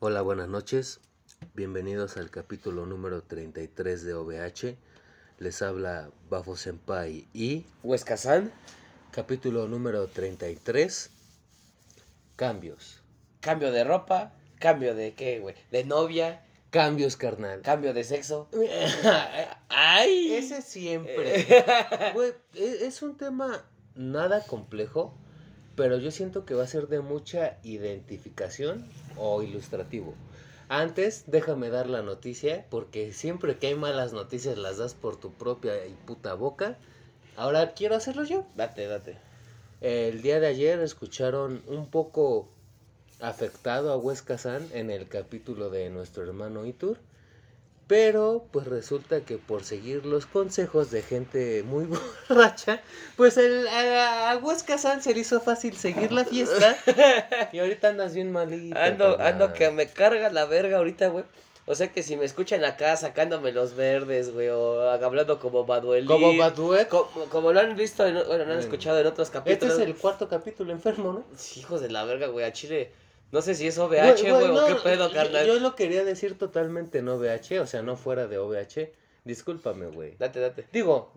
Hola, buenas noches. Bienvenidos al capítulo número 33 de OVH. Les habla Bafo Senpai y Huesca-san, capítulo número 33. Cambios. cambio de ropa, cambio de qué, güey, de novia, Cambios, carnal. cambio de sexo. ¡Ay! Ese siempre. Güey, e- es un tema nada complejo, pero yo siento que va a ser de mucha identificación o ilustrativo. Antes, déjame dar la noticia, porque siempre que hay malas noticias las das por tu propia y puta boca. Ahora quiero hacerlo yo. Date, date. El día de ayer escucharon un poco afectado a Huesca San en el capítulo de nuestro hermano Itur. Pero pues resulta que por seguir los consejos de gente muy borracha, pues el, a, a Huesca San se le hizo fácil seguir la fiesta. Y ahorita andas bien malito. Ando, ando que me carga la verga ahorita, güey. O sea que si me escuchan acá sacándome los verdes, güey, o hablando como Manuel. Como Baduet. Como, como lo han visto, en- bueno, lo han escuchado en otros Este capítulos. es el cuarto capítulo enfermo, ¿no? Hijos de la verga, güey, a Chile. No sé si es OVH, güey, o no, qué pedo, yo- carnal. Yo lo quería decir totalmente en OVH, o sea, no fuera de OVH. Discúlpame, güey. Date, date. Digo,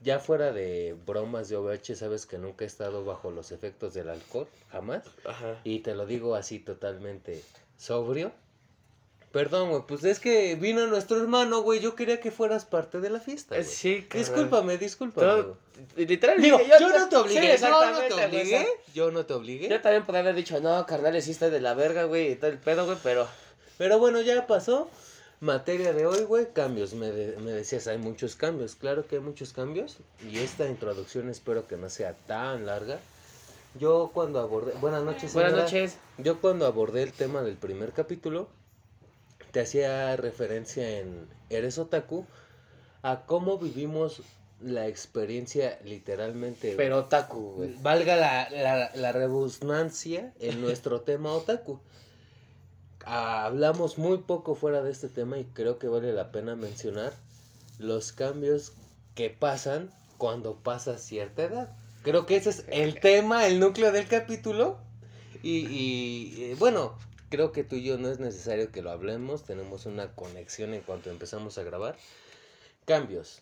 ya fuera de bromas de OVH, sabes que nunca he estado bajo los efectos del alcohol, jamás. Ajá. Y te lo digo así totalmente sobrio. Perdón, güey, pues es que vino nuestro hermano, güey. Yo quería que fueras parte de la fiesta. Eh, güey. Sí, carnal. Discúlpame, discúlpame. Todo- güey. Literal, Digo, dije, yo, no te obligué, Sí, yo no te obligué, yo no te obligué. Yo también podría haber dicho, no, carnales, sí estoy de la verga, güey, y todo el pedo, güey, pero... Pero bueno, ya pasó. Materia de hoy, güey, cambios. Me, de- me decías, hay muchos cambios. Claro que hay muchos cambios. Y esta introducción espero que no sea tan larga. Yo cuando abordé... Buenas noches, Buenas señora. noches. Yo cuando abordé el tema del primer capítulo, te hacía referencia en Eres Otaku a cómo vivimos la experiencia literalmente... Pero otaku, güey. Valga la, la, la rebusnancia en nuestro tema otaku. Ah, Hablamos muy poco fuera de este tema y creo que vale la pena mencionar los cambios que pasan cuando pasa cierta edad. Creo que ese es el tema, el núcleo del capítulo. Y, y, bueno, creo que tú y yo no es necesario que lo hablemos. Tenemos una conexión en cuanto empezamos a grabar. Cambios.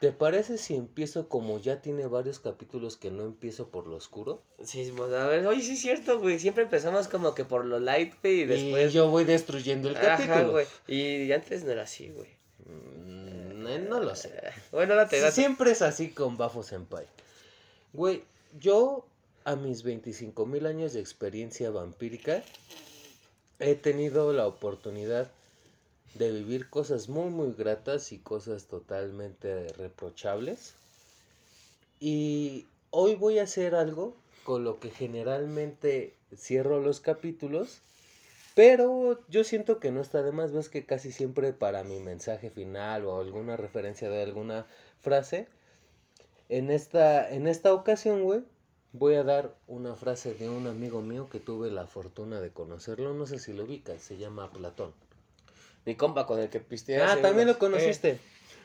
¿Te parece si empiezo como ya tiene varios capítulos que no empiezo por lo oscuro? Sí, pues, a ver, oye, sí es cierto, güey, siempre empezamos como que por lo light, güey, y después... Y yo voy destruyendo el Ajá, capítulo. güey, y antes no era así, güey. Mm, eh, no lo sé. Bueno, date, date. Siempre es así con Bafo Senpai. Güey, yo a mis 25 mil años de experiencia vampírica he tenido la oportunidad de vivir cosas muy muy gratas y cosas totalmente reprochables. Y hoy voy a hacer algo con lo que generalmente cierro los capítulos. Pero yo siento que no está de más, ves que casi siempre para mi mensaje final o alguna referencia de alguna frase, en esta, en esta ocasión, güey, voy a dar una frase de un amigo mío que tuve la fortuna de conocerlo, no sé si lo ubicas, se llama Platón. Mi compa con el que pisteé. Ah, también lo unos- conociste.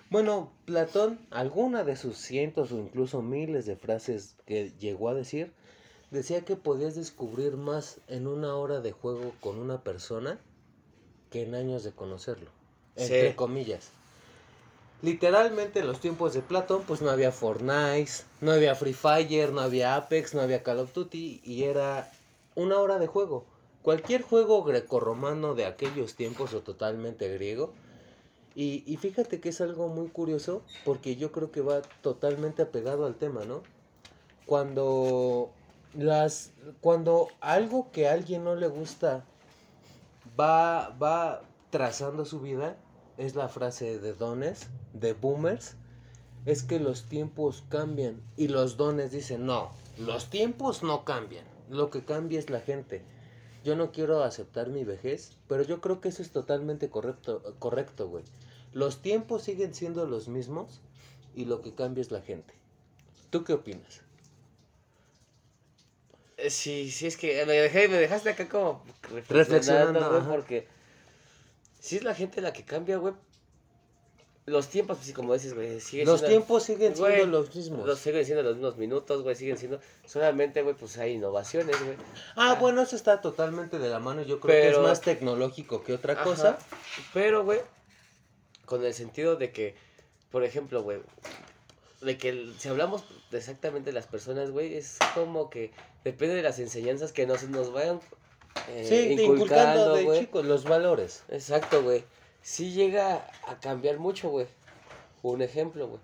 Bueno, Platón, alguna de sus cientos o incluso miles de frases que llegó a decir, decía que podías descubrir más en una hora de juego con una persona que en años de conocerlo. Entre Sí. comillas. Literalmente en los tiempos de Platón, pues no había Fortnite, no había Free Fire, no había Apex, no había Call of Duty y era una hora de juego. Cualquier juego grecorromano de aquellos tiempos o totalmente griego. Y, y fíjate que es algo muy curioso porque yo creo que va totalmente apegado al tema, ¿no? Cuando las cuando algo que a alguien no le gusta va va trazando su vida es la frase de dones, de boomers, es que los tiempos cambian y los dones dicen, "No, los tiempos no cambian. Lo que cambia es la gente." Yo no quiero aceptar mi vejez, pero yo creo que eso es totalmente correcto, correcto, güey. Los tiempos siguen siendo los mismos y lo que cambia es la gente. ¿Tú qué opinas? Eh, Sí, sí, es que me, dejé, me dejaste acá como Reflexionando, reflexionando, porque si es la gente la que cambia, güey. los tiempos, pues sí, como dices, güey, siguen Los siendo- tiempos siguen siendo los mismos. Los siguen siendo los mismos minutos, güey, siguen siendo. Solamente, güey, pues hay innovaciones, güey. Ah, bueno, eso está totalmente de la mano. Yo creo que es más tecnológico que otra Ajá. cosa. Pero, güey, con el sentido de que, por ejemplo, güey, de que si hablamos de exactamente las personas, güey, es como que depende de las enseñanzas que nos, nos vayan eh, sí, te inculcando, inculcando de güey. chicos los valores. Exacto, güey. Sí llega a cambiar mucho, güey. Un ejemplo, güey.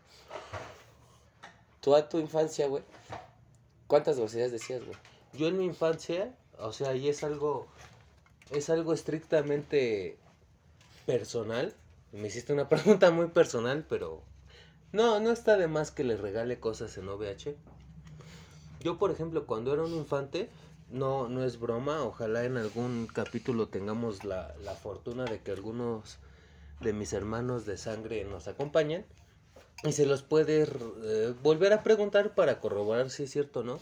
Tú a tu infancia, güey, ¿cuántas groserías decías, güey? Yo en mi infancia, o sea, y es algo, es algo estrictamente personal. Me hiciste una pregunta muy personal, pero no, no está de más que le regale cosas en OVH. Yo, por ejemplo, cuando era un infante, no, no es broma, ojalá en algún capítulo tengamos la, la fortuna de que algunos de mis hermanos de sangre nos acompañen y se los puede eh, volver a preguntar para corroborar si es cierto o no.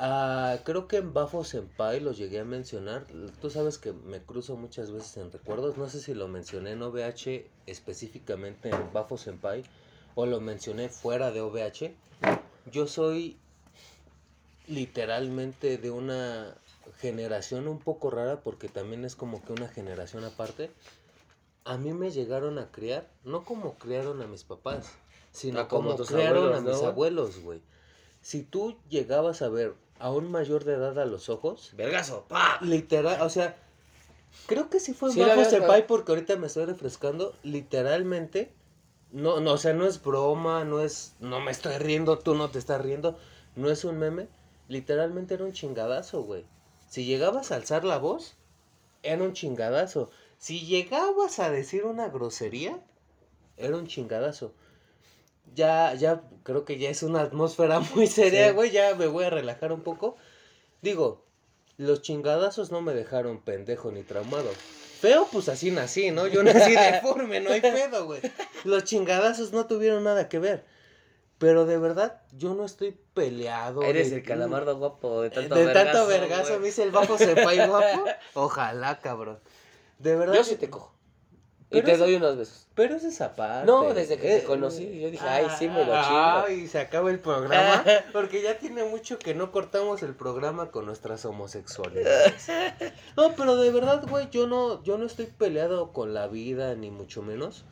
Ah, creo que en Bafo Senpai los llegué a mencionar. Tú sabes que me cruzo muchas veces en recuerdos. No sé si lo mencioné en OVH específicamente en Bafo Senpai o lo mencioné fuera de OVH. Yo soy literalmente de una generación un poco rara porque también es como que una generación aparte. A mí me llegaron a criar, no como criaron a mis papás, sino Ah, como como, criaron abuelos, a ¿no, mis abuelos, güey. Si tú llegabas a ver a un mayor de edad a los ojos, Vergazo, pa. literal, o sea, creo que sí fue Sí, Bajo Senpai porque ahorita me estoy refrescando, literalmente, no, no, o sea, no es broma, no es, no me estoy riendo, tú no te estás riendo, no es un meme, literalmente era un chingadazo, güey. Si llegabas a alzar la voz, era un chingadazo. Si llegabas a decir una grosería, era un chingadazo. Ya, ya, creo que ya es una atmósfera muy seria, Sí. güey. Ya me voy a relajar un poco. Digo, los chingadazos no me dejaron pendejo ni traumado. Feo, pues así nací, ¿no? Yo nací deforme, no hay pedo, güey. Los chingadazos no tuvieron nada que ver. Pero de verdad, yo no estoy peleado. Eres de- el calamardo guapo de tanto de vergazo. tanto vergazo me hice el bajo senpai guapo. Ojalá, cabrón. De verdad. Yo sí te cojo. Y te doy unos besos. Pero es esa parte. No, desde que te Eh, conocí, yo dije, ay, sí me lo Ay, se acaba el programa. Porque ya tiene mucho que no cortamos el programa con nuestras homosexualidades. No, pero de verdad, güey, yo no, yo no estoy peleado con la vida, ni mucho menos.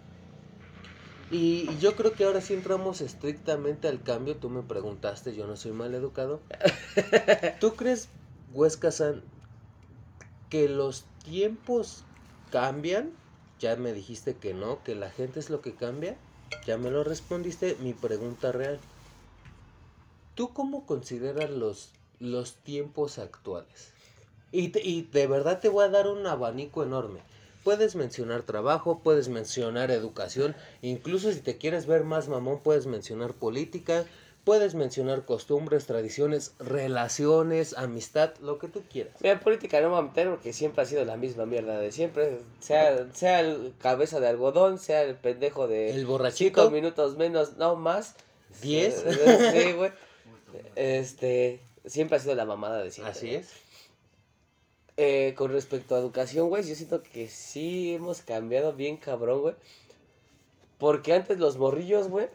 Y, y yo creo que ahora sí entramos estrictamente al cambio. Tú me preguntaste, yo no soy mal educado. ¿Tú crees, Huesca San, que los tiempos cambian? Ya me dijiste que no, que la gente es lo que cambia. Ya me lo respondiste. Mi pregunta real. ¿Tú cómo consideras los, los tiempos actuales? Y, te- y de verdad te voy a dar un abanico enorme. Puedes mencionar trabajo, puedes mencionar educación, incluso si te quieres ver más mamón, puedes mencionar política, puedes mencionar costumbres, tradiciones, relaciones, amistad, lo que tú quieras. Mira, política no me voy a meter porque siempre ha sido la misma mierda de siempre. Sea, sea el cabeza de algodón, sea el pendejo de El cinco borrachito, minutos menos, no más. Diez. Sí, güey. Este, siempre ha sido la mamada de siempre. así es. Eh, con respecto a educación, güey, yo siento que sí hemos cambiado bien cabrón, güey. Porque antes los morrillos, güey.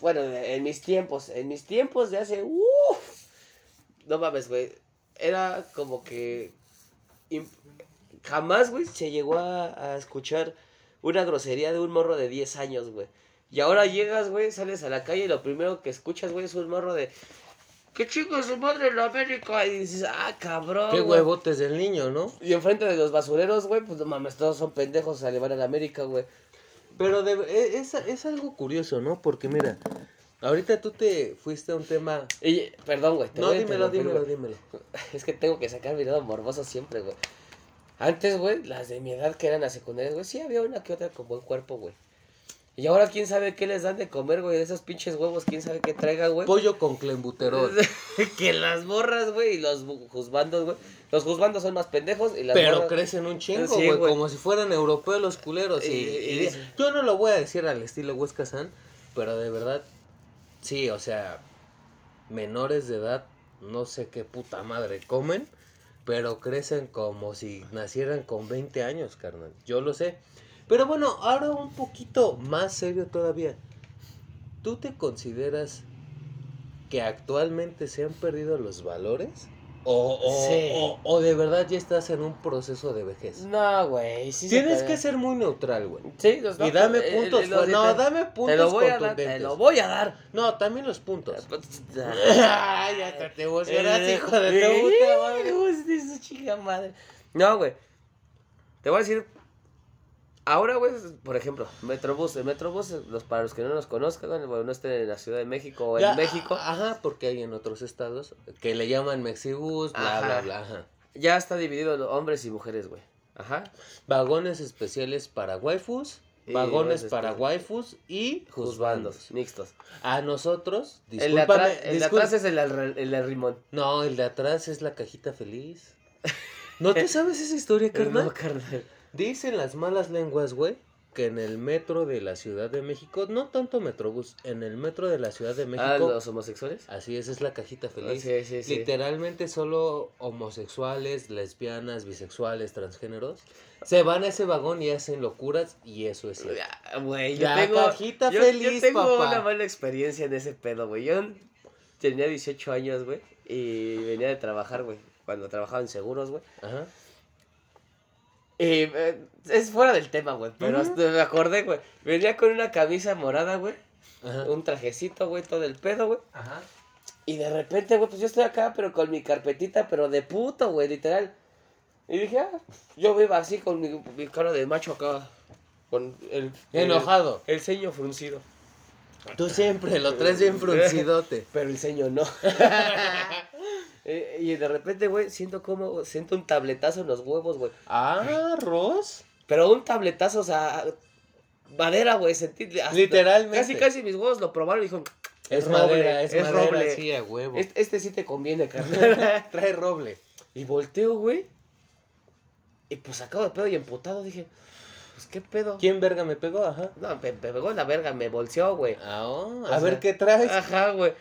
Bueno, en mis tiempos, en mis tiempos de hace. ¡Uf! no mames, güey. Era como que. Jamás, güey, se llegó a, a escuchar una grosería de un morro de 10 años, güey. Y ahora llegas, güey, sales a la calle y lo primero que escuchas, güey, es un morro de. ¡Qué chico es su madre en la América! Y dices, ¡ah, cabrón! Qué güey". huevotes del niño, ¿no? Y enfrente de los basureros, güey, pues no mames, todos son pendejos a llevar a la América, güey. Pero de- e- es, es algo curioso, ¿no? Porque mira, ahorita tú te fuiste a un tema... Y, perdón, güey. te No, voy a dímelo, interrumpir, dímelo, güey. dímelo. Es que tengo que sacar mi lado morboso siempre, güey. Antes, güey, las de mi edad que eran las secundarias, güey, sí había una que otra con buen cuerpo, güey. Y ahora quién sabe qué les dan de comer, güey, de esos pinches huevos, quién sabe qué traigan, güey. Pollo con clembuterol. que las morras, güey, y los juzbandos, güey. Los juzbandos son más pendejos y las Pero morras- crecen un chingo, Sí, güey, como si fueran europeos los culeros. Y, Y- y- y- yo no lo voy a decir al estilo Huesca San, pero de verdad, sí, o sea, menores de edad, no sé qué puta madre comen, pero crecen como si nacieran con 20 años, carnal. Yo lo sé. Pero bueno, ahora un poquito más serio todavía. ¿Tú te consideras que actualmente se han perdido los valores? ¿O, o, Sí. o- o de verdad ya estás en un proceso de vejez? No, güey. Sí Tienes que ser muy neutral, güey. Sí, los Y dame eh, puntos. eh, los- no, te- dame puntos Te lo voy a dar, te lo voy a dar. No, también los puntos. Ay, hasta te emocionaste, hijo de puta madre. No, güey. Te voy a decir. Ahora, güey, por ejemplo, Metrobús. El Metrobús, los, para los que no nos conozcan, bueno, no estén en la Ciudad de México o en Ya, México, Ajá, porque hay en otros estados que le llaman Mexibus, bla, Ajá. bla, bla. Ajá. ya está dividido en hombres y mujeres, güey. Ajá. Vagones especiales para waifus, Y vagones para waifus y Juzbandos, mixtos. A nosotros, El de, atrás, el de atrás es el, arre- el arrimón. No, el de atrás es la cajita feliz. ¿No te sabes esa historia, carnal? No, carnal. Dicen las malas lenguas, güey, que en el metro de la Ciudad de México, no tanto Metrobús, en el metro de la Ciudad de México, Ah, los homosexuales. así es, es la cajita feliz. Sí, sí, sí. Literalmente solo homosexuales, lesbianas, bisexuales, transgéneros se van a ese vagón y hacen locuras y eso es. Ya, Güey, yo La tengo, cajita yo, feliz, yo tengo papá. una mala experiencia en ese pedo, güey. Yo tenía 18 años, güey, y venía de trabajar, güey, cuando trabajaba en seguros, güey. Ajá. Y eh, es fuera del tema, güey, pero hasta me acordé, güey. Venía con una camisa morada, güey, Ajá. un trajecito, güey, todo el pedo, güey. Ajá. Y de repente, güey, pues yo estoy acá, pero con mi carpetita, pero de puto, güey, literal. Y dije, ah, yo iba así con mi, mi cara de macho acá, con el... Enojado. El, el ceño fruncido. Tú siempre lo traes bien fruncidote. Pero el ceño no. Eh, y de repente, güey, siento como, siento un tabletazo en los huevos, güey. Ah, Ross. Pero un tabletazo, o sea, madera, güey, sentí. Literalmente. Casi, casi mis huevos lo probaron y dijeron, Es, Es madera, roble, es, es madera, roble. sí, a huevo. este, este sí te conviene, carnal. Trae roble. y volteo, güey. Y pues acabo de pedo y emputado, dije, pues qué pedo. ¿Quién verga me pegó? Ajá. No, me, me pegó en la verga, me bolseó, güey. Ah, oh, a ver qué traes. Ajá, güey.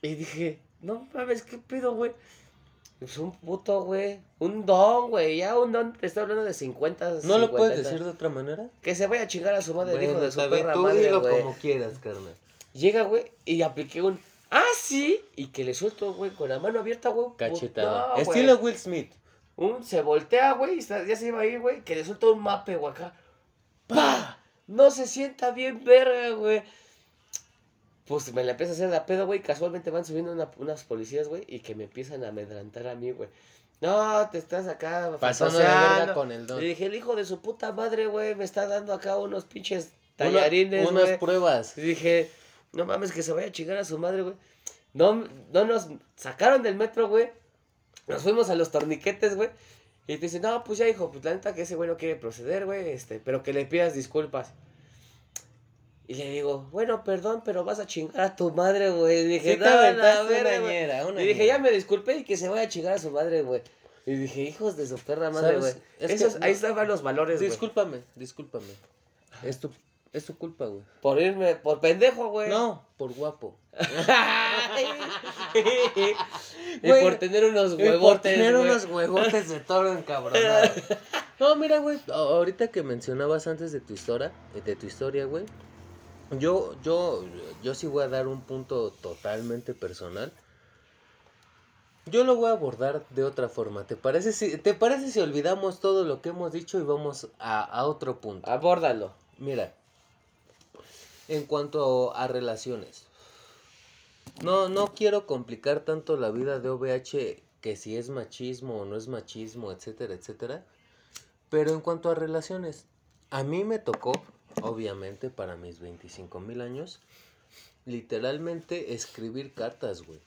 Y dije, no mames, ¿qué pedo, güey? Pues un puto, güey. Un don, güey. Ya un don, te estoy hablando de 50. ¿No lo 50, puedes decir de otra manera? Que se vaya a chingar a su madre, hijo de su perra tú madre, dilo güey. como quieras, carnal. Llega, güey, y apliqué un. ¡Ah, sí! Y que le suelto, güey, con la mano abierta, güey. Cachetada. No. Estilo Will Smith. Un se voltea, güey, y ya se iba a ir, güey, que le suelta un mape, güey, acá. ¡Pah! No se sienta bien verga, güey. Pues me la empieza a hacer la pedo, güey. Casualmente van subiendo una- unas policías, güey, y que me empiezan a amedrantar a mí, güey. No, te estás acá Pasando de verga con el don. Le dije, el hijo de su puta madre, güey, me está dando acá unos pinches Una- tallarines, unas güey. pruebas. Y dije, no mames, que se vaya a chingar a su madre, güey. No, no nos sacaron del metro, güey. Nos fuimos a los torniquetes, güey. Y te dice, no, pues ya, hijo, pues la neta que ese güey no quiere proceder, güey, este, pero que le pidas disculpas. Y le digo, bueno, perdón, pero vas a chingar a tu madre, güey. Y dije, Sí "No, verga, una güey". ñera, una Y dije, ya me disculpé y que se vaya a chingar a su madre, güey. Y dije, hijos de su perra madre, güey. Esos- no- Ahí estaban los valores, güey. Discúlpame, discúlpame. Es tu, es tu culpa, güey. Por irme, por pendejo, güey. No, por guapo. y por tener unos Y huevotes. por tener unos huevotes de toro encabronado. No, mira, güey, ahorita que mencionabas antes de tu historia, de tu historia, güey. Yo, yo, yo sí voy a dar un punto totalmente personal. Yo lo voy a abordar de otra forma. ¿Te parece si, te parece si olvidamos todo lo que hemos dicho y vamos a, a otro punto? Abórdalo. Mira, en cuanto a relaciones, no, no quiero complicar tanto la vida de OVH que si es machismo o no es machismo, etcétera, etcétera. Pero en cuanto a relaciones, a mí me tocó, obviamente, para mis 25 mil años, literalmente escribir cartas, güey.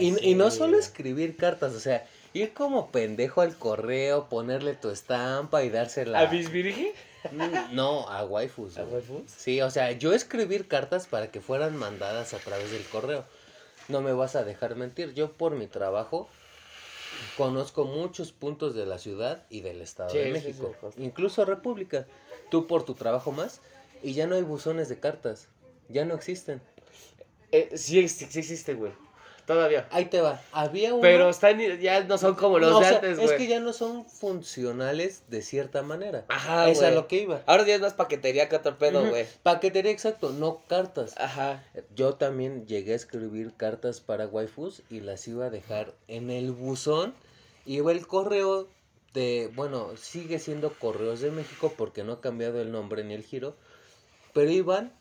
Y, y no solo escribir cartas, o sea, ir como pendejo al correo, ponerle tu estampa y dársela. ¿A mis virgen? Mm, No, a waifus. ¿A waifus? Sí, o sea, yo escribir cartas para que fueran mandadas a través del correo. No me vas a dejar mentir. Yo por mi trabajo conozco muchos puntos de la ciudad y del Estado Sí, de México. sí. Incluso República. Tú por tu trabajo más. Y ya no hay buzones de cartas. Ya no existen. Eh, sí, ex- sí existe, güey. Todavía. Ahí te va. Había uno. Pero están, ya no son como los No, o de sea, antes, Es güey. que ya no son funcionales de cierta manera. Ajá, Es a güey. lo que iba. Ahora ya es más paquetería que güey. Paquetería exacto, no cartas. Ajá. Yo también llegué a escribir cartas para waifus y las iba a dejar en el buzón. Iba el correo de, bueno, sigue siendo Correos de México porque no ha cambiado el nombre ni el giro. Pero iban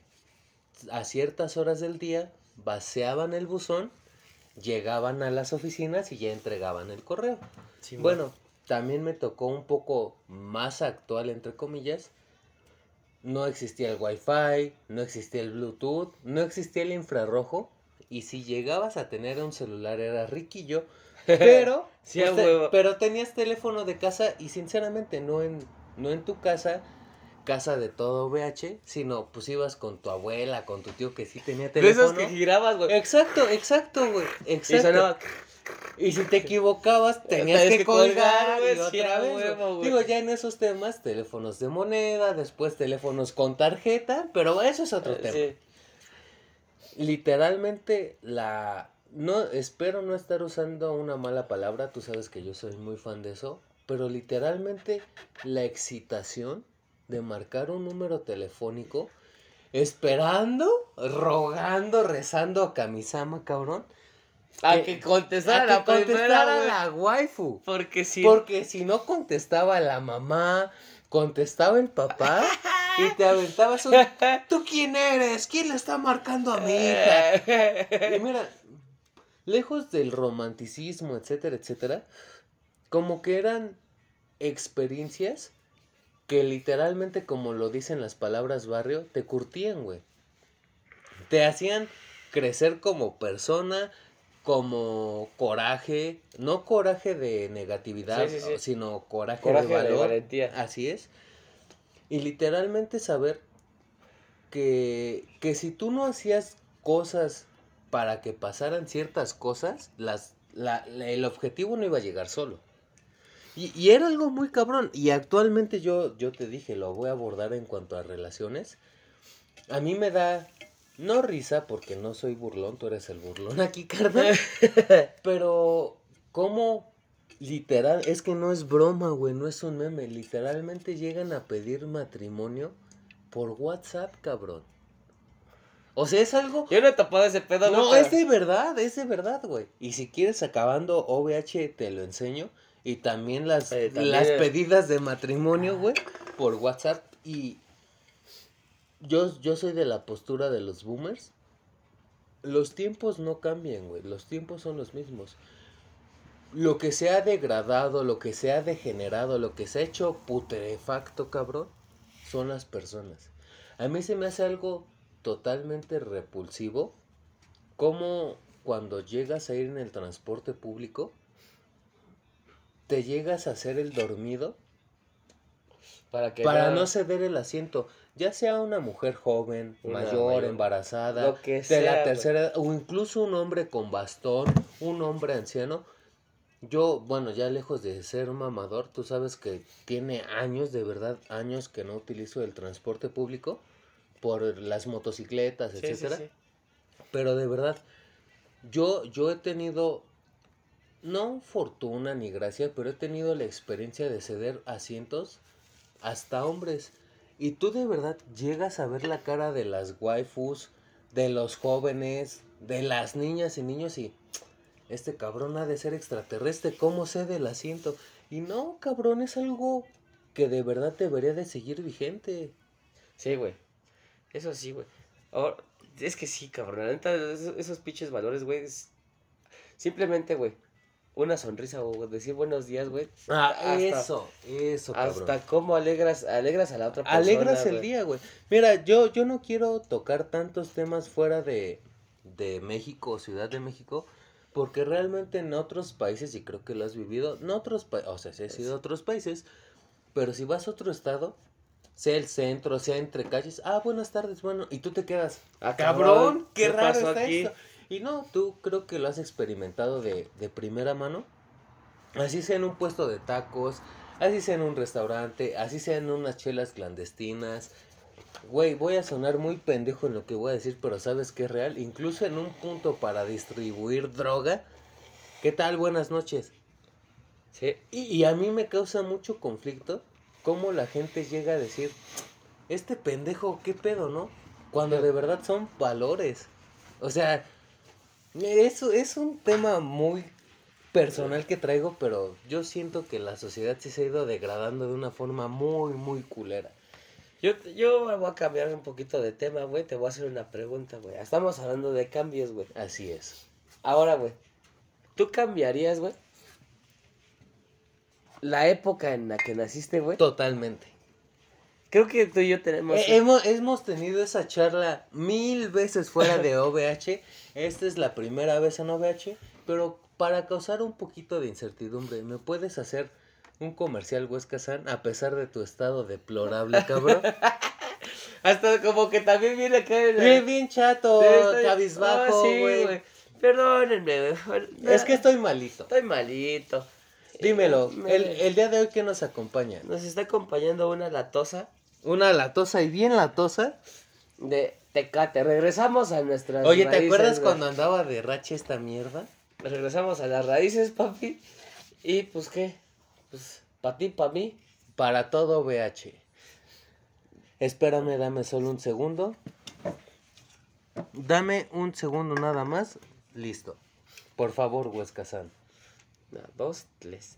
a ciertas horas del día, vaciaban el buzón, llegaban a las oficinas y ya entregaban el correo. Bueno, también me tocó un poco más actual, entre comillas. No existía el Wi-Fi, no existía el Bluetooth, no existía el infrarrojo. Y si llegabas a tener un celular era riquillo. Pero, Sí, pero tenías teléfono de casa y sinceramente no en, no en tu casa, casa de todo VH, sino pues ibas con tu abuela, con tu tío que sí tenía de teléfono. esos que girabas, güey. Exacto, exacto, güey. Y Exacto. sonaba. Y si te equivocabas, tenías que, que colgar, colgar, güey, y otra vez. huevo. Digo, ya en esos temas, teléfonos de moneda, después teléfonos con tarjeta, pero eso es otro tema. Sí. Literalmente, la... No, espero no estar usando una mala palabra, tú sabes que yo soy muy fan de eso, pero literalmente la excitación de marcar un número telefónico, esperando, rogando, rezando a Kamisama, cabrón. A Que- que contestara a la que contestara la waifu. Porque si. Porque si no contestaba la mamá, contestaba el papá y te aventabas un... ¿Tú quién eres? ¿Quién le está marcando a mi hija? Y mira, lejos del romanticismo, etcétera, etcétera, como que eran experiencias que literalmente, como lo dicen las palabras barrio, te curtían, güey. Te hacían crecer como persona, como coraje, no coraje de negatividad, Sí, sí, sí. sino coraje, Coraje de de valor. valentía. Así es. Y literalmente saber que, que si tú no hacías cosas para que pasaran ciertas cosas, las, la- la- el objetivo no iba a llegar solo. Y, y era algo muy cabrón. Y actualmente yo, yo te dije, lo voy a abordar en cuanto a relaciones. A mí me da, no risa, porque no soy burlón, tú eres el burlón aquí, carnal. Pero, ¿cómo literal? Es que no es broma, güey, no es un meme. Literalmente llegan a pedir matrimonio por WhatsApp, cabrón. O sea, es algo... Yo no he topado ese pedo, No, güey, es pero- de verdad, es de verdad, güey. Y si quieres acabando OVH, te lo enseño. Y también las, Eh, también las es- pedidas de matrimonio, güey, por WhatsApp. Y yo, yo soy de la postura de los boomers. Los tiempos no cambian, güey. Los tiempos son los mismos. Lo que se ha degradado, lo que se ha degenerado, lo que se ha hecho putrefacto, cabrón, son las personas. A mí se me hace algo totalmente repulsivo como cuando llegas a ir en el transporte público, te llegas a hacer el dormido Para que para no- no ceder el asiento, ya sea una mujer joven, Una mayor, mayor, embarazada, lo que de sea, la tercera edad, o incluso un hombre con bastón, un hombre anciano. Yo, bueno, ya lejos de ser un mamador, tú sabes que tiene años, de verdad, años que no utilizo el transporte público por las motocicletas, Sí, sí, etcétera. sí. Pero de verdad, yo, yo he tenido, no fortuna ni gracia, pero he tenido la experiencia de ceder asientos hasta hombres. Y tú de verdad llegas a ver la cara de las waifus, de los jóvenes, de las niñas y niños y este cabrón ha de ser extraterrestre, ¿cómo cede el asiento? Y no, cabrón, es algo que de verdad debería de seguir vigente. Sí, güey. Eso sí, güey. Ahora, es que sí, cabrón. La neta, esos, esos pinches valores, güey. es- Simplemente, güey. Una sonrisa o decir buenos días, güey. Ah, Hasta- eso, eso, cabrón. Hasta cómo alegras, alegras a la otra persona. Alegras el día, güey. Mira, yo, yo no quiero tocar tantos temas fuera de, de México Ciudad de México, porque realmente en otros países, y creo que lo has vivido, no otros países, o sea, sí has ido a otros países, pero si vas a otro estado, sea el centro, sea entre calles, ah, buenas tardes, bueno, y tú te quedas, Ah, cabrón, qué, ¿qué raro pasó está aquí? esto. Y no, tú creo que lo has experimentado de, de primera mano. Así sea en un puesto de tacos, así sea en un restaurante, así sea en unas chelas clandestinas, Güey, voy a sonar muy pendejo en lo que voy a decir, pero sabes que es real. Incluso en un punto para distribuir droga. ¿Qué tal? Buenas noches. Sí. Y, y a mí me causa mucho conflicto cómo la gente llega a decir, este pendejo, ¿qué pedo, no? Cuando de verdad son valores. O sea, eso es un tema muy personal que traigo, pero yo siento que la sociedad sí se ha ido degradando de una forma muy, muy culera. Yo, yo voy a cambiar un poquito de tema, güey. Te voy a hacer una pregunta, güey. Estamos hablando de cambios, güey. Así es. Ahora, güey. ¿Tú cambiarías, güey? La época en la que naciste, güey. Totalmente. Creo que tú y yo tenemos... Eh, hemos, hemos tenido esa charla mil veces fuera de OVH. Esta es la primera vez en OVH. Pero para causar un poquito de incertidumbre, ¿me puedes hacer un comercial Huesca San a pesar de tu estado deplorable, cabrón? Hasta como que también viene acá... la- bien, bien chato, Sí, estoy- cabizbajo, Ah, sí, güey. Perdónenme, güey. es que estoy malito. Estoy malito. Dímelo, Eh, me- el, el día de hoy que nos acompaña. Nos está acompañando una latosa Una latosa y bien latosa. de Tecate. Regresamos a nuestras Oye, ¿te raíces, acuerdas güey. cuando andaba de rache esta mierda? Regresamos a las raíces, papi. Y pues, ¿qué? Pues, pa' ti, pa' mí. Para todo VH. Espérame, dame solo un segundo. Dame un segundo nada más. Listo. Por favor, Huesca San. Una, dos, tres.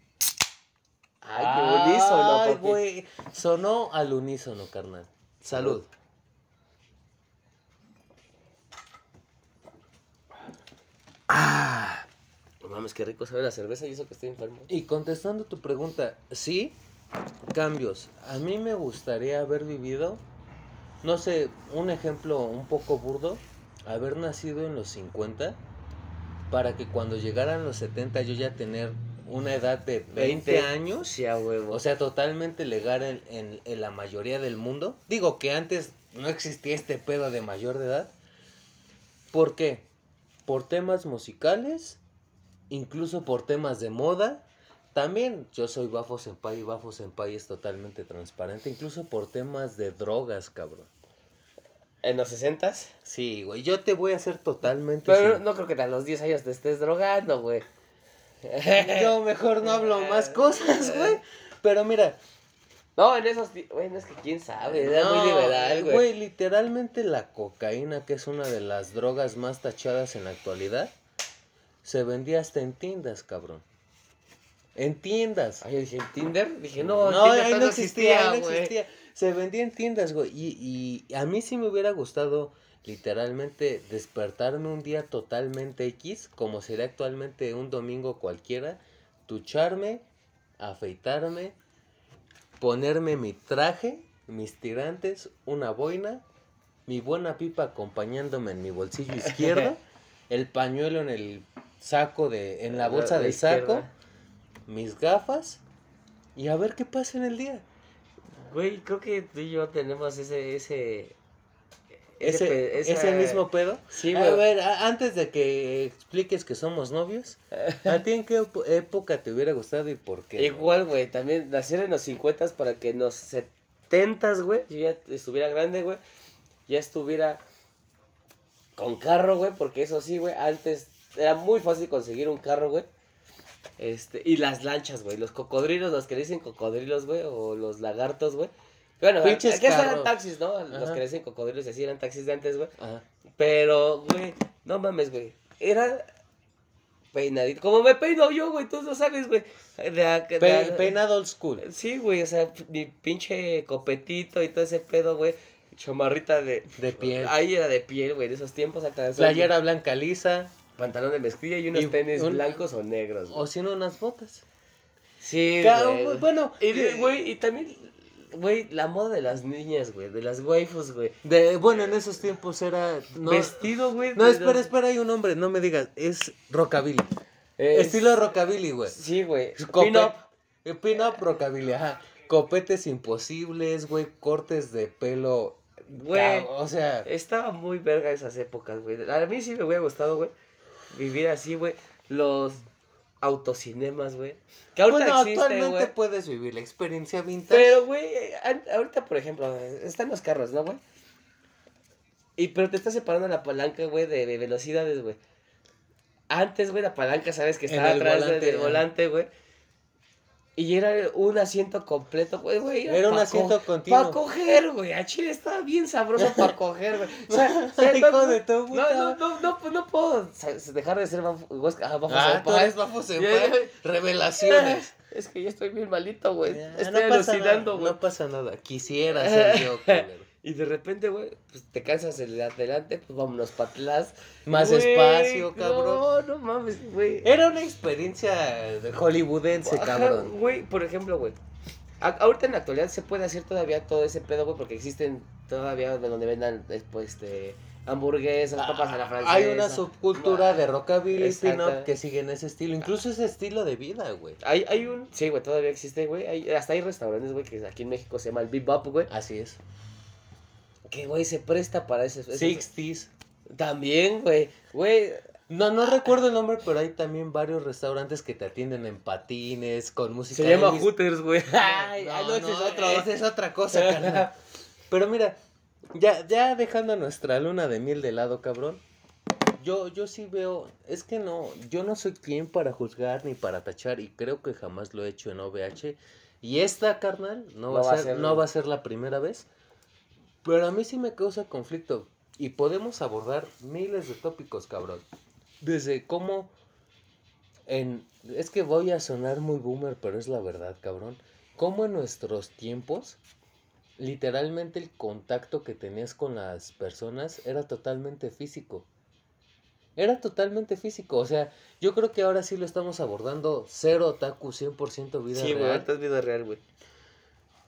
Ay, qué unísono, Ay, papi. güey. Sonó al unísono, carnal. Salud. No mames, qué rico sabe la cerveza y eso que estoy enfermo. Y contestando tu pregunta, sí, cambios. A mí me gustaría haber vivido, no sé, un ejemplo un poco burdo, haber nacido en los 50 para que cuando llegaran los 70 yo ya tener una edad de 20 años, Sí, huevo. o sea, totalmente legal en, en- en la mayoría del mundo. Digo que antes no existía este pedo de mayor de edad. ¿Por qué? Por temas musicales, incluso por temas de moda. También yo soy Bafo Senpai y Bafo Senpai es totalmente transparente, incluso por temas de drogas, cabrón. En los 60 Sí, güey, yo te voy a hacer totalmente... Pero sin- no creo que a los 10 años te estés drogando, güey. Yo mejor no hablo más cosas, güey. Pero mira, No, en esos. ti- Bueno, es que quién sabe. Era muy No, liberal, güey. Güey, literalmente la cocaína, que es una de las drogas más tachadas en la actualidad, se vendía hasta en tiendas, cabrón. En tiendas. Ay, yo dije, ¿en Tinder? Dije, no, No, Tinder ahí no existía, ahí no güey. existía. Se vendía en tiendas, güey. Y, y a mí sí me hubiera gustado, literalmente, despertarme un día totalmente X, como sería actualmente un domingo cualquiera, ducharme, afeitarme, ponerme mi traje, mis tirantes, una boina, mi buena pipa acompañándome en mi bolsillo izquierdo, el pañuelo en el saco de, en la bolsa del saco, mis gafas y a ver qué pasa en el día. Güey, creo que tú y yo tenemos ese. Ese, Ese, ese, mismo pedo. Sí, a güey. ver, a- antes de que expliques que somos novios, ¿a ti en qué época te hubiera gustado y por qué? Igual, güey, también nacer en los 50 para que en los 70, güey, yo ya estuviera grande, güey, ya estuviera con carro, güey, porque eso sí, güey, antes era muy fácil conseguir un carro, güey. Este, y las lanchas, güey, los cocodrilos, los que le dicen cocodrilos, güey, o los lagartos, güey. Bueno, Pinches aquí eran taxis, ¿no? Los Ajá. que le dicen cocodrilos y así eran taxis de antes, güey. Pero, güey, no mames, güey. Era peinadito. Como me peino yo, güey, tú lo sabes, güey. De, a- de Pe- a- peinado old school. Sí, güey, o sea, mi pinche copetito y todo ese pedo, güey. Chamarrita de... De piel. Ahí era de piel, güey, de esos tiempos acá. Playera blanca lisa. Pantalón de mezclilla y unos Y tenis un- blancos o negros, güey. O si no, unas botas. Sí, güey. Bueno, Y, de- eh, güey, y también, güey, la moda de las niñas, güey, de las waifus, güey. de, bueno, en esos tiempos era. No, Vestido, güey. no espera, los- espera, hay un nombre, no me digas. Es rockabilly. Es- Estilo rockabilly, güey. Sí, güey. Cope- Pin-up. eh, Pin-up rockabilly, ajá. Copetes imposibles, güey. Cortes de pelo. Güey. O sea, Estaba muy verga esas épocas, güey. A mí sí me hubiera gustado, güey, vivir así, güey. Los autocinemas, güey. Que ahorita Bueno, existe, actualmente puedes vivir la experiencia vintage. Pero, güey, ahorita, por ejemplo, están los carros, ¿no, güey? Y pero te está separando la palanca, güey, de, de velocidades, güey. Antes, güey, la palanca, sabes que estaba atrás volante, del volante, güey. Y era un asiento completo, güey, güey. Era un asiento co- continuo. Para coger, güey. A Chile estaba bien sabroso para coger, güey. O sea, no, de no, no, no, no, no puedo dejar de ser bafo, ah, bafo Ah, tú eres Bafo Revelaciones. Es que yo estoy bien malito, güey. Estoy no alucinando, güey. No pasa nada. Quisiera ser yo, culero. Y de repente, güey, pues te cansas el de adelante, pues vámonos para atrás. Más espacio, cabrón. No, no mames, güey. Era una experiencia de hollywoodense, Ajá, cabrón. Güey, por ejemplo, güey. Ahorita en la actualidad se puede hacer todavía todo ese pedo, güey, porque existen todavía de donde vendan después este hamburguesas, papas a la francesa. Ah, Hay una subcultura de rockabilly pin-up que siguen ese estilo. Incluso ese estilo de vida, güey. Hay, hay un, sí, güey, todavía existe, güey. Hay, hasta hay restaurantes, güey, que aquí en México se llama el Bebop, güey. Así es. Que, güey, se presta para eso. eso- 60s. También, güey. Güey, No, no recuerdo el nombre, pero hay también varios restaurantes que te atienden en patines, con música. se llama Elvis. Hooters, güey. Ay, No, ay, no, ese es otro. esa es otra cosa, carnal. Pero mira, ya, ya dejando a nuestra luna de miel de lado, cabrón. Yo, yo sí veo, es que no, yo no soy quien para juzgar ni para tachar y creo que jamás lo he hecho en OVH. Y esta, carnal, no, va, a ser, no va a ser la primera vez. Pero a mí sí me causa conflicto y podemos abordar miles de tópicos, cabrón. Desde cómo en es que voy a sonar muy boomer, pero es la verdad, cabrón. Cómo en nuestros tiempos literalmente el contacto que tenías con las personas era totalmente físico. Era totalmente físico, o sea, yo creo que ahora sí lo estamos abordando cero otaku, 100% vida Sí, güey, real. ahorita es vida real, güey.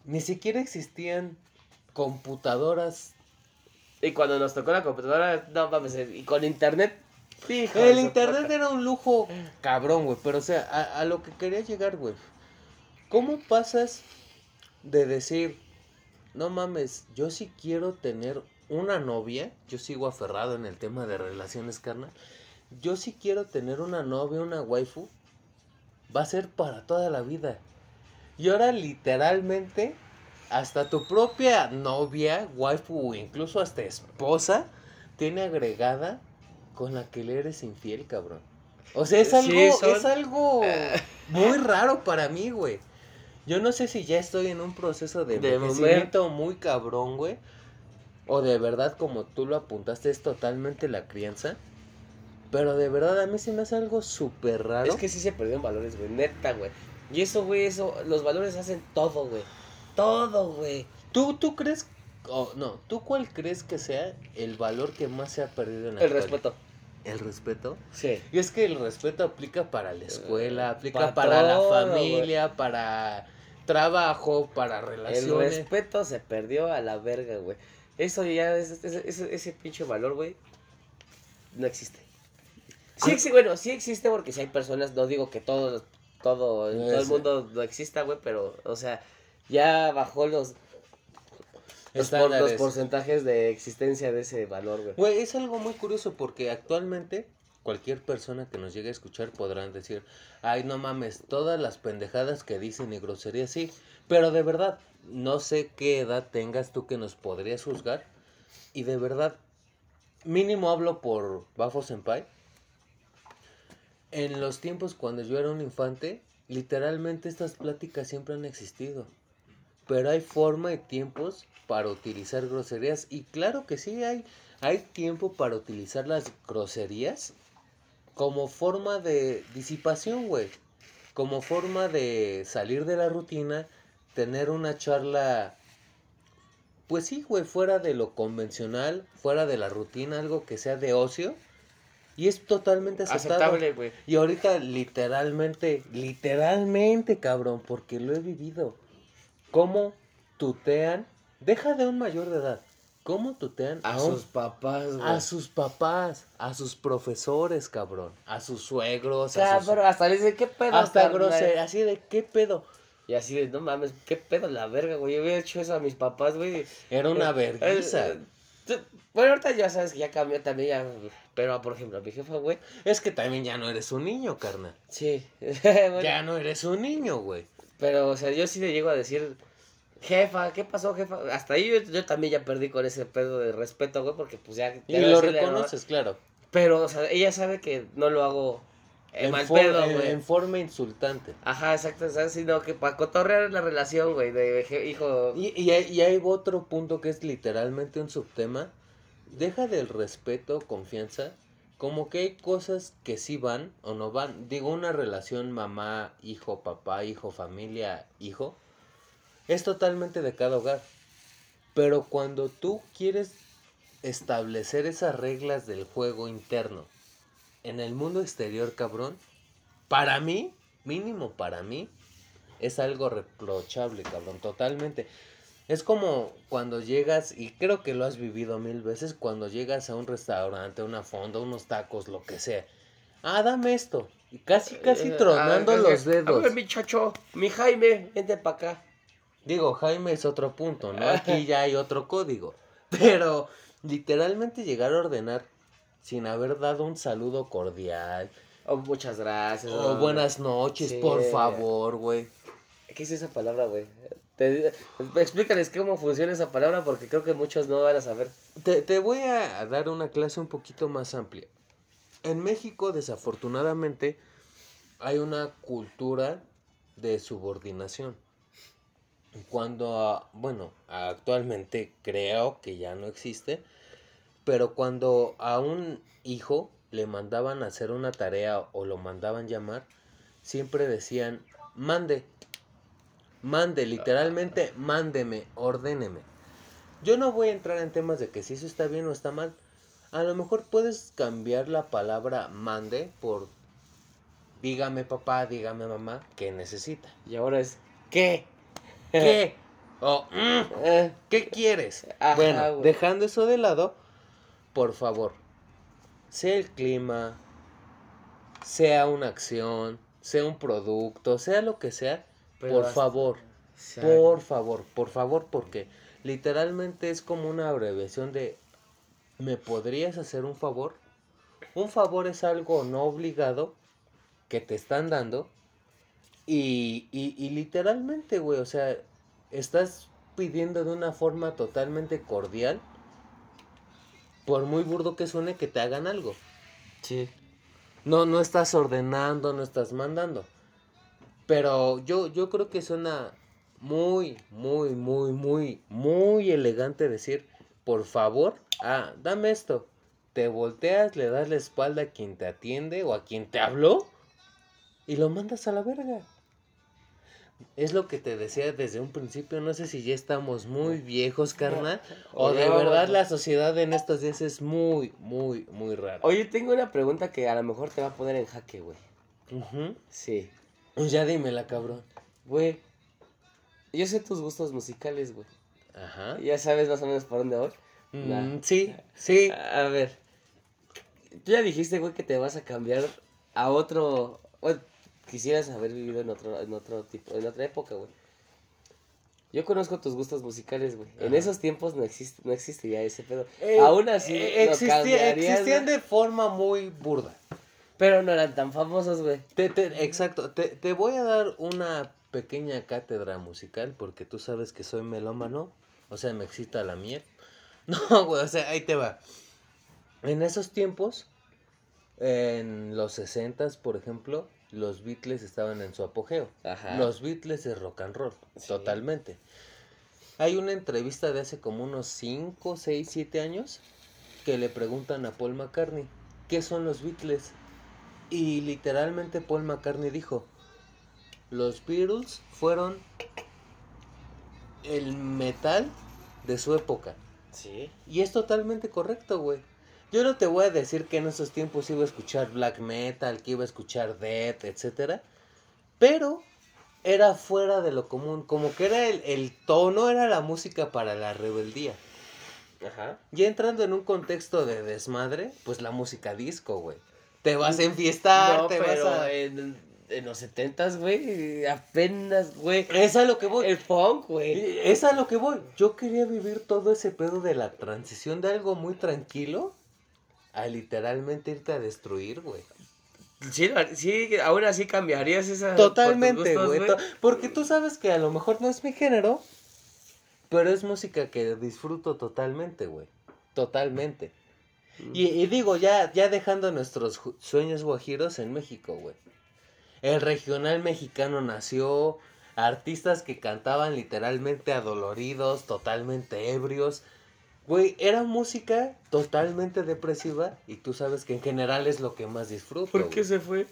Ni siquiera existían computadoras. Y cuando nos tocó la computadora, no mames, y con internet. hijo El internet puta- era un lujo cabrón, güey, pero o sea, a, a lo que quería llegar, güey. ¿Cómo pasas de decir, no mames, yo sí quiero tener una novia, yo sigo aferrado en el tema de relaciones, carnal. Yo sí quiero tener una novia, una waifu, va a ser para toda la vida. Y ahora literalmente, hasta tu propia novia, waifu o incluso hasta esposa, tiene agregada con la que le eres infiel, cabrón. O sea, es Sí, algo, son- es algo muy raro para mí, güey. Yo no sé si ya estoy en un proceso de De envejecimiento muy cabrón, güey. O de verdad, como tú lo apuntaste, es totalmente la crianza. Pero de verdad, a mí se me hace algo súper raro. Es que sí se perdieron valores, güey, neta, güey. Y eso, güey, eso, los valores hacen todo, güey. Todo, güey. ¿Tú, tú crees, o no, tú cuál crees que sea el valor que más se ha perdido en la El actualidad? respeto. ¿El respeto? Sí. Y es que el respeto aplica para la escuela, Eh, aplica pa' para la todo, familia, para trabajo, para El relaciones. respeto se perdió a la verga, güey. Eso ya, es, es- ese, ese pinche valor, güey, no existe. Sí existe, bueno, sí existe porque si hay personas, no digo que todos, todo, en todo el mundo no exista, güey, pero, o sea, ya bajó los, los, por- los Estándares. porcentajes de existencia de ese valor, güey. Güey, es algo muy curioso porque actualmente cualquier persona que nos llegue a escuchar podrán decir, ay, no mames, todas las pendejadas que dicen y groserías, sí, pero de verdad, no sé qué edad tengas tú que nos podrías juzgar y de verdad, mínimo hablo por Bafo Senpai. En los tiempos cuando yo era un infante, literalmente estas pláticas siempre han existido. Pero hay forma y tiempos para utilizar groserías. Y claro que sí, hay, hay tiempo para utilizar las groserías como forma de disipación, güey. Como forma de salir de la rutina, tener una charla, pues sí, güey, fuera de lo convencional, fuera de la rutina, algo que sea de ocio. Y es totalmente aceptable. Aceptable, güey. Y ahorita literalmente, literalmente, cabrón, porque lo he vivido. ¿Cómo tutean? Deja de un mayor de edad. ¿Cómo tutean A sus papás, güey. a sus papás, a sus profesores, cabrón, a sus suegros, a sus- Cabrón, hasta dice, ¿qué pedo? hasta carnal?" grosería, así de qué pedo. Y así de, no mames, ¿qué pedo la verga, güey? Yo hubiera hecho eso a mis papás, güey. Era una Eh, vergüenza. eh, Tú- Bueno, ahorita ya sabes que ya cambió también, ya. Pero, por ejemplo, mi jefa, güey. Es que también ya no eres un niño, carnal. Sí. Bueno, Ya no eres un niño, güey. Pero, o sea, yo sí le llego a decir, jefa, ¿qué pasó, jefa? Hasta ahí yo, yo también ya perdí con ese pedo de respeto, güey, porque pues ya... Y lo reconoces, claro. Pero, o sea, ella sabe que no lo hago en mal for- pedo, en- güey. en forma insultante. Ajá, exacto, ¿sabes? Sino que para cotorrear la relación, güey, de hijo... Y, y, hay, y hay otro punto que es literalmente un subtema. Deja del respeto, confianza. Como que hay cosas que sí van o no van. Digo, una relación mamá, hijo, papá, hijo, familia, hijo. Es totalmente de cada hogar. Pero cuando tú quieres establecer esas reglas del juego interno en el mundo exterior, cabrón, para mí, mínimo para mí, es algo reprochable, cabrón, totalmente. Es como cuando llegas, y creo que lo has vivido mil veces, cuando llegas a un restaurante, a una fonda, unos tacos, lo que sea. Ah, dame esto. Y casi, casi Eh, tronando ah, los A dedos. ver, mi chacho, mi Jaime, vente para acá. Digo, Jaime es otro punto, ¿no? Aquí ya hay otro código. Pero literalmente llegar a ordenar sin haber dado un saludo cordial. Oh, muchas gracias. O oh, buenas noches, Sí. por favor, güey. ¿Qué es esa palabra, güey? Te- explícales cómo funciona esa palabra porque creo que muchos no van a saber. Te, te voy a dar una clase un poquito más amplia. En México, desafortunadamente, hay una cultura de subordinación. Cuando, ah, bueno, actualmente creo que ya no existe, pero cuando a un hijo le mandaban hacer una tarea o lo mandaban llamar, siempre decían, mande, mande, literalmente, mándeme, ordéneme. Yo no voy a entrar en temas de que si eso está bien o está mal. A lo mejor puedes cambiar la palabra mande por dígame papá, dígame mamá, ¿qué necesita? Y ahora es, ¿qué? ¿Qué? O, "Mm, Eh, ¿Qué quieres? Ajá, bueno, güey. dejando eso de lado, por favor, sea el clima, sea una acción, sea un producto, sea lo que sea, Pero por favor, por favor, por favor, porque literalmente es como una abreviación de ¿me podrías hacer un favor? Un favor es algo no obligado que te están dando y, y, y literalmente, güey, o sea, estás pidiendo de una forma totalmente cordial, por muy burdo que suene, que te hagan algo. Sí. No, no estás ordenando, no estás mandando. Pero yo, yo creo que suena muy, muy, muy, muy, muy elegante decir, por favor, ah, dame esto. Te volteas, le das la espalda a quien te atiende o a quien te habló y lo mandas a la verga. Es lo que te decía desde un principio, no sé si ya estamos muy viejos, carnal, o de verdad la sociedad en estos días es muy, muy, muy rara. Oye, tengo una pregunta que a lo mejor te va a poner en jaque, güey. Sí. Pues ya dímela, cabrón. Güey, yo sé tus gustos musicales, güey. Ajá. Ya sabes más o menos por dónde voy. Mm, Nah. sí, sí. A ver. Tú ya dijiste, güey, que te vas a cambiar a otro. Bueno, quisieras haber vivido en otro, en otro tipo, en otra época, güey. Yo conozco tus gustos musicales, güey. En esos tiempos no existe, no existía ese pedo. Eh, Aún así, eh, existía- existían de forma muy burda. Pero no eran tan famosos, güey. Te, te- exacto, te, te voy a dar una pequeña cátedra musical porque tú sabes que soy melómano, o sea, me excita la miel. No, güey, o sea, ahí te va. En esos tiempos, en los 60 por ejemplo, los Beatles estaban en su apogeo. Ajá. Los Beatles es rock and roll, Sí. totalmente. Hay una entrevista de hace como unos 5, 6, 7 años que le preguntan a Paul McCartney, ¿qué son los Beatles? Y literalmente Paul McCartney dijo, los Beatles fueron el metal de su época. Sí. Y es totalmente correcto, güey. Yo no te voy a decir que en esos tiempos iba a escuchar black metal, que iba a escuchar death, etcétera. Pero era fuera de lo común. Como que era el, el tono, era la música para la rebeldía. Ajá. Ya entrando en un contexto de desmadre, pues la música disco, güey. Te vas a enfiestar, No, te pero vas a. en, en los setentas, güey, apenas, güey. Es a lo que voy. El funk, güey. Es a lo que voy. Yo quería vivir todo ese pedo de la transición de algo muy tranquilo a literalmente irte a destruir, güey. Sí, sí, ahora así cambiarías esa. Totalmente, por güey. to- Porque tú sabes que a lo mejor no es mi género, pero es música que disfruto totalmente, güey. Totalmente. Y, y digo, ya, ya dejando nuestros sueños guajiros en México, güey. El regional mexicano nació, artistas que cantaban literalmente adoloridos, totalmente ebrios. Güey, era música totalmente depresiva y tú sabes que en general es lo que más disfruto. ¿Por qué se fue?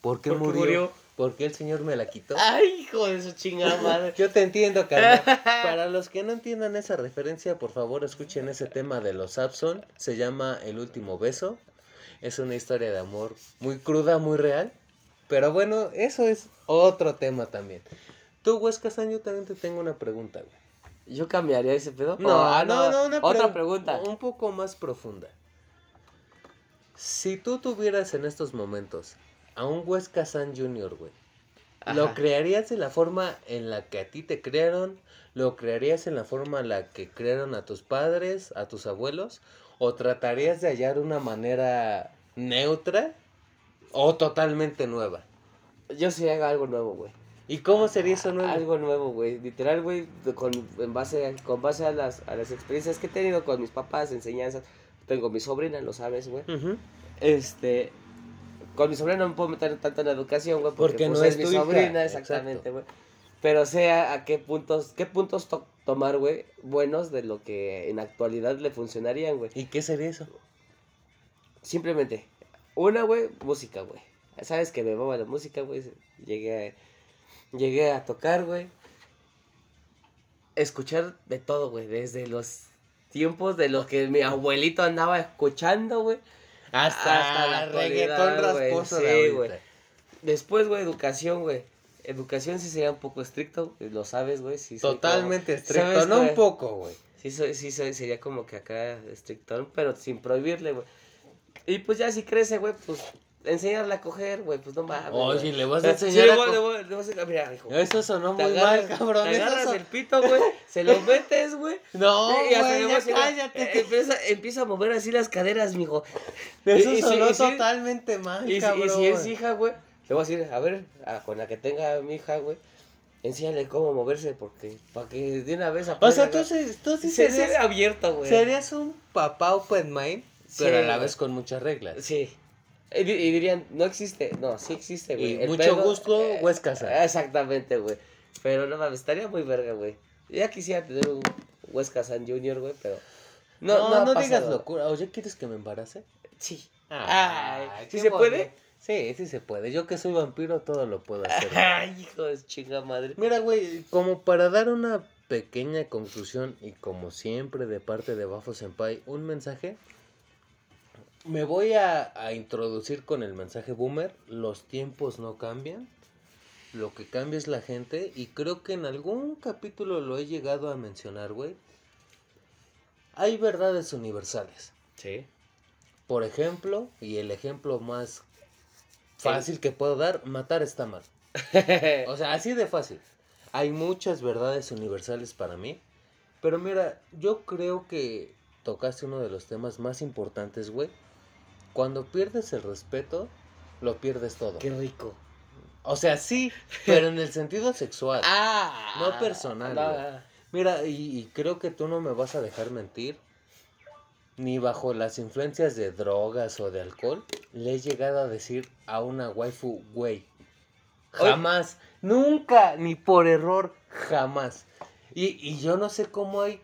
¿Por qué por qué murió? murió? Porque el señor me la quitó. Ay, hijo de su chingada madre. Yo te entiendo, carnal. Para los que no entiendan esa referencia, por favor escuchen ese tema de los Abson. Se llama El último beso. Es una historia de amor muy cruda, muy real. Pero bueno, eso es otro tema también. Tú, Huesca San, yo también te tengo una pregunta, güey. ¿Yo cambiaría ese pedo? No, Oh, no, no, una Otra pregu- pregunta. Un poco más profunda. Si tú tuvieras en estos momentos a un Huesca San Jr., güey, ¿lo crearías de la forma en la que a ti te crearon? ¿Lo crearías en la forma en la que crearon a tus padres, a tus abuelos? ¿O tratarías de hallar una manera neutra o totalmente nueva? Yo sí hago algo nuevo, güey. ¿Y cómo sería eso nuevo? Algo nuevo, güey. Literal, güey, con, en base, con base a las, a las experiencias que he tenido con mis papás, enseñanzas. Tengo mi sobrina, lo sabes, güey. Este, con mi sobrina no me puedo meter tanto en la educación, güey, porque, Porque pues, no es, es mi hija, sobrina, exactamente, güey. Pero sé a, a qué puntos, qué puntos to- tomar, güey, buenos de lo que en actualidad le funcionarían, güey. ¿Y qué sería eso? Simplemente, una, güey, música, güey. Sabes que me mama la música, güey. Llegué a, llegué a tocar, güey. Escuchar de todo, güey. Desde los tiempos de los que mi abuelito andaba escuchando, güey. Hasta la reggaetón actualidad, güey, rasposo sí, güey. Después, güey, educación, güey. Educación sí sería un poco estricto, lo sabes, güey. Sí Totalmente como- estricto, ¿sabes, no un poco, güey. Sí, soy, sí soy, sería como que acá estrictón, pero sin prohibirle, güey. Y pues ya si crece, güey, pues enseñarle a coger, güey, pues no mames. Oye, güey. le vas a Sí, enseñar a co- le le voy a enseñar- mira, hijo. Eso sonó muy agarras- mal, cabrón. Te agarras son- el pito, güey, se lo metes, güey. No, güey, ya cállate. eh, empieza, empieza a mover así las caderas, mijo. Eso y- sonó y totalmente mal, Y cabrón. y si es hija, güey, le voy a decir, a ver, a- con la que tenga mi hija, güey, enséñale cómo moverse, porque, para que de una vez O sea, aprenda, tú, sí- tú sí se, serías, se abierto, güey. serías un papá open mind, Sí, pero a la vez con muchas reglas. Sí. Y, di- y dirían, no existe. No, sí existe, güey. Mucho pedo- gusto, eh, Huesca San. Exactamente, güey. Pero no mames, estaría muy verga, güey. Ya quisiera tener un Huesca San Junior, güey, pero. No, no, no digas locura. Oye, ¿quieres que me embarace? Sí. Ay, Ay, qué ¿sí se puede? Sí, sí se puede. Yo que soy vampiro, todo lo puedo hacer. Ay, hijo de chinga madre. Mira, güey, como para dar una pequeña conclusión y como siempre de parte de Bafo Senpai, un mensaje. Me voy a, a introducir con el mensaje boomer. Los tiempos no cambian. Lo que cambia es la gente. Y creo que en algún capítulo lo he llegado a mencionar, güey. Hay verdades universales. Sí. Por ejemplo, y el ejemplo más fácil que puedo dar, matar está mal. O sea, así de fácil. Hay muchas verdades universales para mí. Pero mira, yo creo que tocaste uno de los temas más importantes, güey. Cuando pierdes el respeto, lo pierdes todo. Qué rico. O sea, sí, pero en el sentido sexual. Ah. No personal, no. Mira, y, y creo que tú no me vas a dejar mentir. Ni bajo las influencias de drogas o de alcohol, le he llegado a decir a una waifu, güey. Oye. Jamás, nunca, ni por error, jamás. Y, y yo no sé cómo hay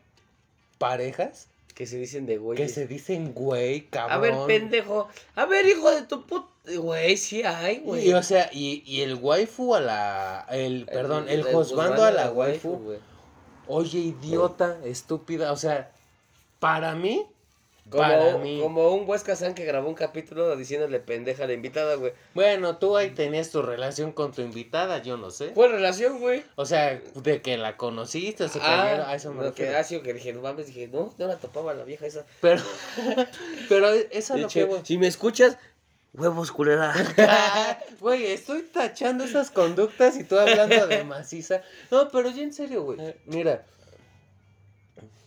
parejas Que se dicen de güey. que se dicen, güey, cabrón. A ver, pendejo. A ver, hijo de tu puta. Güey, sí hay, güey. Y, o sea, y, y el waifu a la. El, perdón, el, el juzgando a la waifu. Oye, idiota, estúpida. O sea, para mí, Como, para mí. como un Huesca San que grabó un capítulo diciéndole pendeja a la invitada, güey. Bueno, tú ahí tenías tu relación con tu invitada, yo no sé. ¿Cuál relación, güey? O sea, de que la conociste, se cayeron, a eso me lo que ha sido que dije, no mames, dije, no, no la topaba la vieja esa. Pero, pero eso es De lo hecho, que voy. si me escuchas, Huevos, culera. Güey, estoy tachando esas conductas y tú hablando de maciza. No, pero ya en serio, güey. Mira,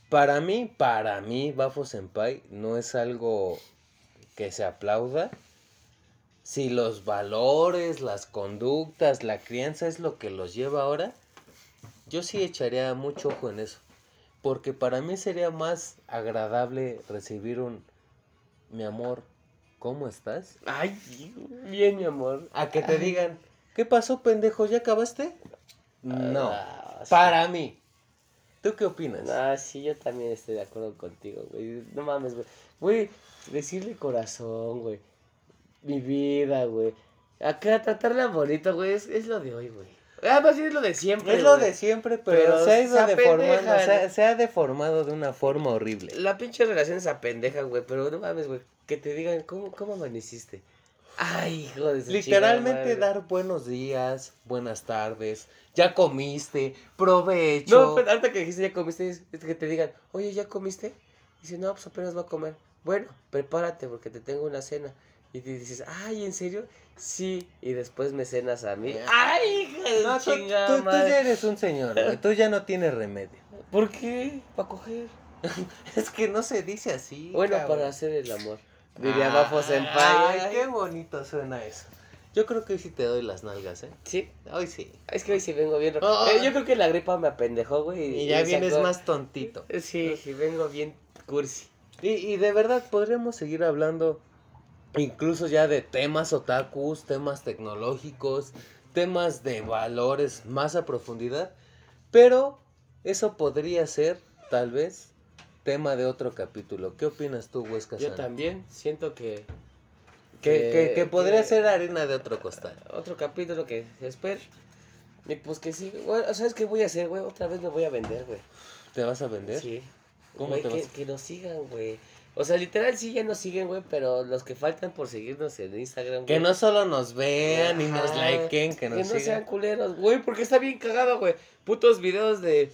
para mí, para mí, Bafo Senpai no es algo que se aplauda. Si los valores, las conductas, la crianza es lo que los lleva ahora, yo sí echaría mucho ojo en eso. Porque para mí sería más agradable recibir un mi amor, ¿cómo estás? Ay, bien, mi amor. A que te digan, ¿qué pasó, pendejo? ¿Ya acabaste? No. Ah, sí. Para mí. ¿Tú qué opinas? Ah, sí, yo también estoy de acuerdo contigo, güey. No mames, güey. Güey, decirle corazón, güey. Mi vida, güey. Acá tratarla bonito, güey, es, es lo de hoy, güey. Ah, más bien es lo de siempre. Es lo güey. de siempre, pero, Pero se ha ido deformando, se ha, se ha deformado de una forma horrible. La pinche relación es pendeja, güey. Pero no mames, güey. Que te digan, ¿cómo, cómo amaneciste? Ay, hijo de Literalmente dar buenos días, buenas tardes, ya comiste, provecho. No, pero ahorita que dijiste ya comiste, es que te digan, oye, ¿ya comiste? Dice, no, pues apenas va a comer. Bueno, prepárate porque te tengo una cena. Y te dices, ay, ¿en serio? Sí. Y después me cenas a mí. Ay, hija de No, chingada tú- tú ya eres un señor, güey. Tú ya no tienes remedio. ¿Por qué? ¿Para coger? Es que no se dice así. Bueno, cabrón. para hacer el amor. Diría Ah, Bafo Senpai. Ay, qué bonito suena eso. Yo creo que hoy sí te doy las nalgas, ¿eh? Sí, Hoy sí. es que hoy sí vengo bien. Eh, yo creo que la gripa me apendejó, güey. Y ya sacó- vienes más tontito. Sí, sí, vengo bien cursi. Y, y de verdad podríamos seguir hablando incluso ya de temas otakus, temas tecnológicos, temas de valores más a profundidad, pero eso podría ser tal vez tema de otro capítulo. ¿Qué opinas tú, Huesca? Yo también siento que. Que, que, que podría ser harina de otro costal. Otro capítulo que espero. Y pues que sí, ¿sabes qué voy a hacer, güey? Otra vez me voy a vender, güey. ¿Te vas a vender? Sí. ¿Cómo Güey, te que, vas? que nos sigan, güey. O sea, literal sí ya nos siguen, güey, pero los que faltan por seguirnos en Instagram, Que güey. no solo nos vean y nos likeen, que nos no sean culeros, güey, porque está bien cagado, güey. Putos videos de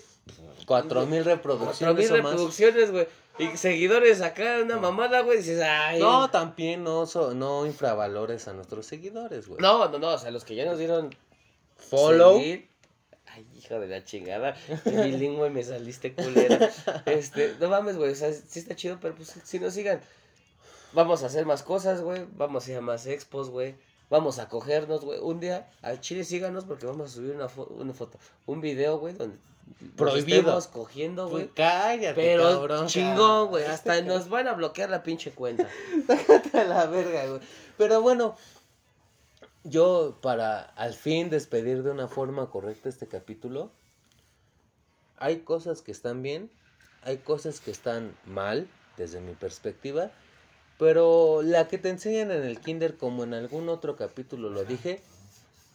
Cuatro mil reproducciones mil o más. reproducciones, güey. Y seguidores acá, una mamada, güey. Dices, ay. No, también no, so- no infravalores a nuestros seguidores, güey. No, no, no, o sea, los que ya nos dieron Follow. seguir. Ay, hijo de la chingada. Bilingüe me saliste culera. Este, no mames, güey. O sea, sí está chido, pero pues si nos sigan. Vamos a hacer más cosas, güey. Vamos a ir a más expos, güey. Vamos a cogernos, güey. Un día a Chile síganos porque vamos a subir una, fo- una foto, un video, güey, donde Prohibido. cogiendo, güey. Pues cállate, Pero cabrón. chingón, güey. Hasta nos van a bloquear la pinche cuenta. Sácate a la verga, güey. Pero bueno, yo para al fin despedir de una forma correcta este capítulo, hay cosas que están bien, hay cosas que están mal, desde mi perspectiva, pero la que te enseñan en el kinder, como en algún otro capítulo lo dije,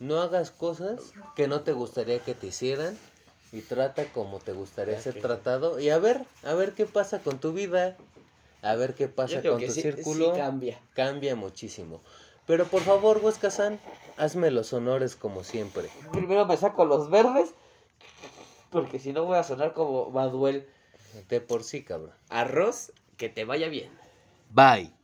no hagas cosas que no te gustaría que te hicieran y trata como te gustaría ser tratado y a ver, a ver qué pasa con tu vida, a ver qué pasa con tu sí, círculo sí cambia. cambia muchísimo. Pero por favor, Huesca San, hazme los honores como siempre. Primero me saco los verdes. Porque si no voy a sonar como Maduel. De por sí, cabrón. Arroz, que te vaya bien. Bye.